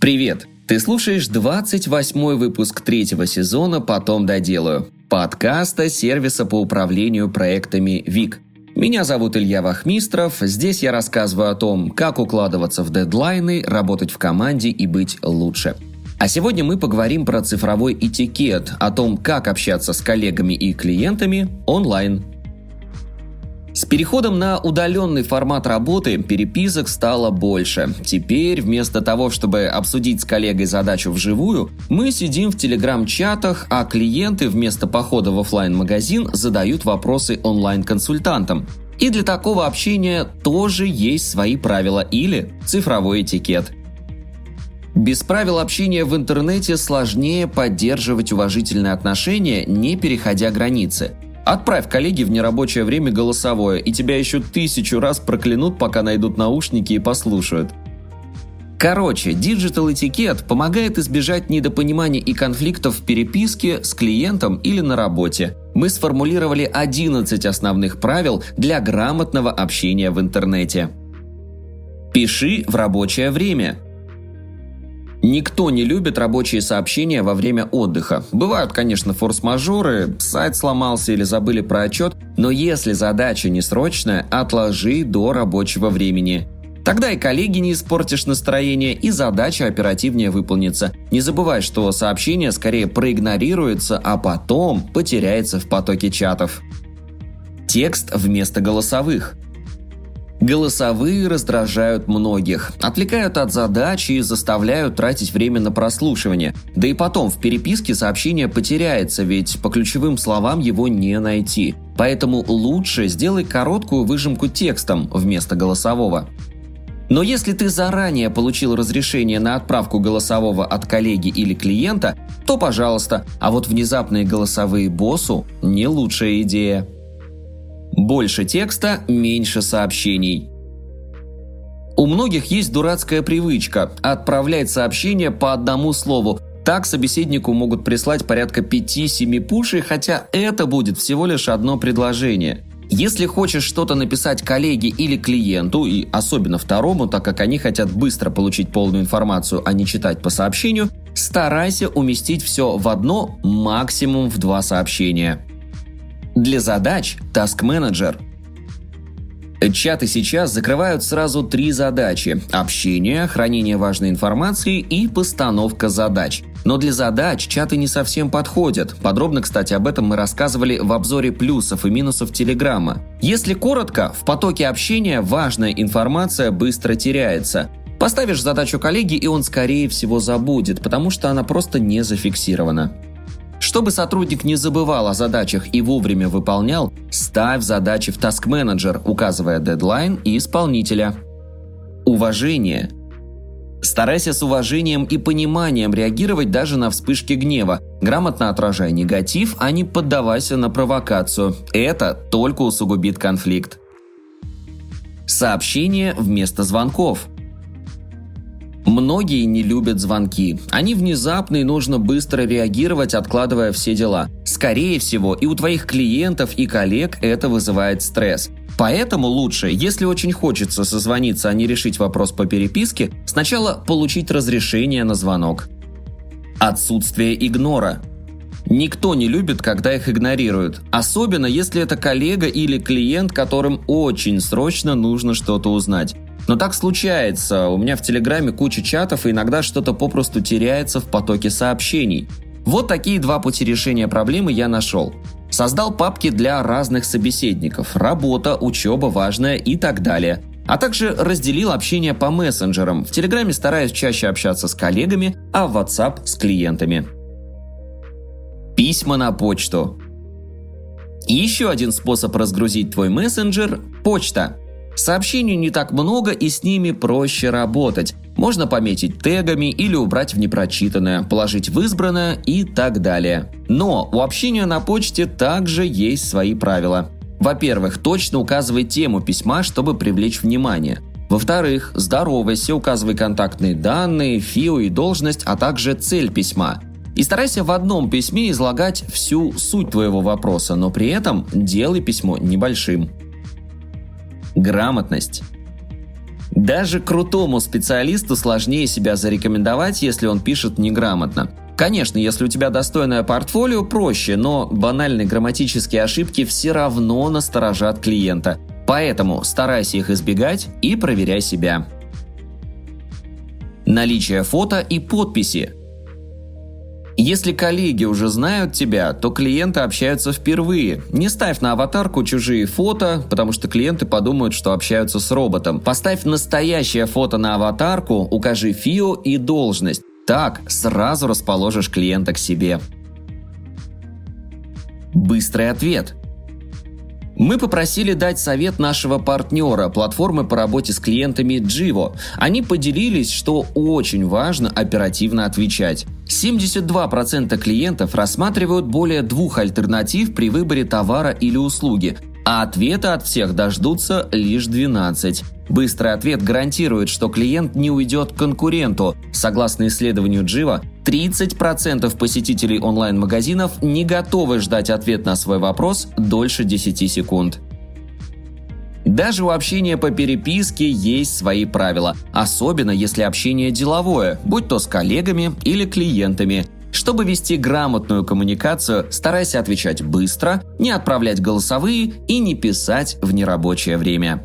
Привет! Ты слушаешь 28 выпуск третьего сезона «Потом доделаю» подкаста сервиса по управлению проектами ВИК. Меня зовут Илья Вахмистров. Здесь я рассказываю о том, как укладываться в дедлайны, работать в команде и быть лучше. А сегодня мы поговорим про цифровой этикет, о том, как общаться с коллегами и клиентами онлайн. С переходом на удаленный формат работы переписок стало больше. Теперь вместо того, чтобы обсудить с коллегой задачу вживую, мы сидим в телеграм-чатах, а клиенты вместо похода в офлайн магазин задают вопросы онлайн-консультантам. И для такого общения тоже есть свои правила или цифровой этикет. Без правил общения в интернете сложнее поддерживать уважительные отношения, не переходя границы – Отправь коллеге в нерабочее время голосовое, и тебя еще тысячу раз проклянут, пока найдут наушники и послушают. Короче, digital этикет помогает избежать недопониманий и конфликтов в переписке с клиентом или на работе. Мы сформулировали 11 основных правил для грамотного общения в интернете. Пиши в рабочее время. Никто не любит рабочие сообщения во время отдыха. Бывают, конечно, форс-мажоры, сайт сломался или забыли про отчет, но если задача не срочная, отложи до рабочего времени. Тогда и коллеги не испортишь настроение, и задача оперативнее выполнится. Не забывай, что сообщение скорее проигнорируется, а потом потеряется в потоке чатов. Текст вместо голосовых – Голосовые раздражают многих, отвлекают от задачи и заставляют тратить время на прослушивание. Да и потом в переписке сообщение потеряется, ведь по ключевым словам его не найти. Поэтому лучше сделай короткую выжимку текстом вместо голосового. Но если ты заранее получил разрешение на отправку голосового от коллеги или клиента, то пожалуйста, а вот внезапные голосовые боссу – не лучшая идея. Больше текста, меньше сообщений. У многих есть дурацкая привычка отправлять сообщения по одному слову. Так собеседнику могут прислать порядка 5-7 пушей, хотя это будет всего лишь одно предложение. Если хочешь что-то написать коллеге или клиенту, и особенно второму, так как они хотят быстро получить полную информацию, а не читать по сообщению, старайся уместить все в одно, максимум в два сообщения. Для задач Task Manager Чаты сейчас закрывают сразу три задачи – общение, хранение важной информации и постановка задач. Но для задач чаты не совсем подходят. Подробно, кстати, об этом мы рассказывали в обзоре плюсов и минусов Телеграма. Если коротко, в потоке общения важная информация быстро теряется. Поставишь задачу коллеге, и он скорее всего забудет, потому что она просто не зафиксирована. Чтобы сотрудник не забывал о задачах и вовремя выполнял, ставь задачи в Task Manager, указывая дедлайн и исполнителя. Уважение. Старайся с уважением и пониманием реагировать даже на вспышки гнева, грамотно отражая негатив, а не поддавайся на провокацию. Это только усугубит конфликт. Сообщение вместо звонков – Многие не любят звонки. Они внезапны и нужно быстро реагировать, откладывая все дела. Скорее всего, и у твоих клиентов и коллег это вызывает стресс. Поэтому лучше, если очень хочется созвониться, а не решить вопрос по переписке, сначала получить разрешение на звонок. Отсутствие игнора. Никто не любит, когда их игнорируют. Особенно, если это коллега или клиент, которым очень срочно нужно что-то узнать. Но так случается. У меня в Телеграме куча чатов, и иногда что-то попросту теряется в потоке сообщений. Вот такие два пути решения проблемы я нашел. Создал папки для разных собеседников – работа, учеба важная и так далее. А также разделил общение по мессенджерам. В Телеграме стараюсь чаще общаться с коллегами, а в WhatsApp с клиентами. Письма на почту. Еще один способ разгрузить твой мессенджер – почта – Сообщений не так много и с ними проще работать. Можно пометить тегами или убрать в непрочитанное, положить в избранное и так далее. Но у общения на почте также есть свои правила. Во-первых, точно указывай тему письма, чтобы привлечь внимание. Во-вторых, здоровайся, указывай контактные данные, ФИО и должность, а также цель письма. И старайся в одном письме излагать всю суть твоего вопроса, но при этом делай письмо небольшим. Грамотность. Даже крутому специалисту сложнее себя зарекомендовать, если он пишет неграмотно. Конечно, если у тебя достойное портфолио, проще, но банальные грамматические ошибки все равно насторожат клиента. Поэтому старайся их избегать и проверяй себя. Наличие фото и подписи. Если коллеги уже знают тебя, то клиенты общаются впервые. Не ставь на аватарку чужие фото, потому что клиенты подумают, что общаются с роботом. Поставь настоящее фото на аватарку, укажи ФИО и должность. Так сразу расположишь клиента к себе. Быстрый ответ. Мы попросили дать совет нашего партнера, платформы по работе с клиентами Jivo. Они поделились, что очень важно оперативно отвечать. 72% клиентов рассматривают более двух альтернатив при выборе товара или услуги, а ответа от всех дождутся лишь 12. Быстрый ответ гарантирует, что клиент не уйдет к конкуренту. Согласно исследованию Джива, 30% посетителей онлайн-магазинов не готовы ждать ответ на свой вопрос дольше 10 секунд. Даже у общения по переписке есть свои правила, особенно если общение деловое, будь то с коллегами или клиентами. Чтобы вести грамотную коммуникацию, старайся отвечать быстро, не отправлять голосовые и не писать в нерабочее время.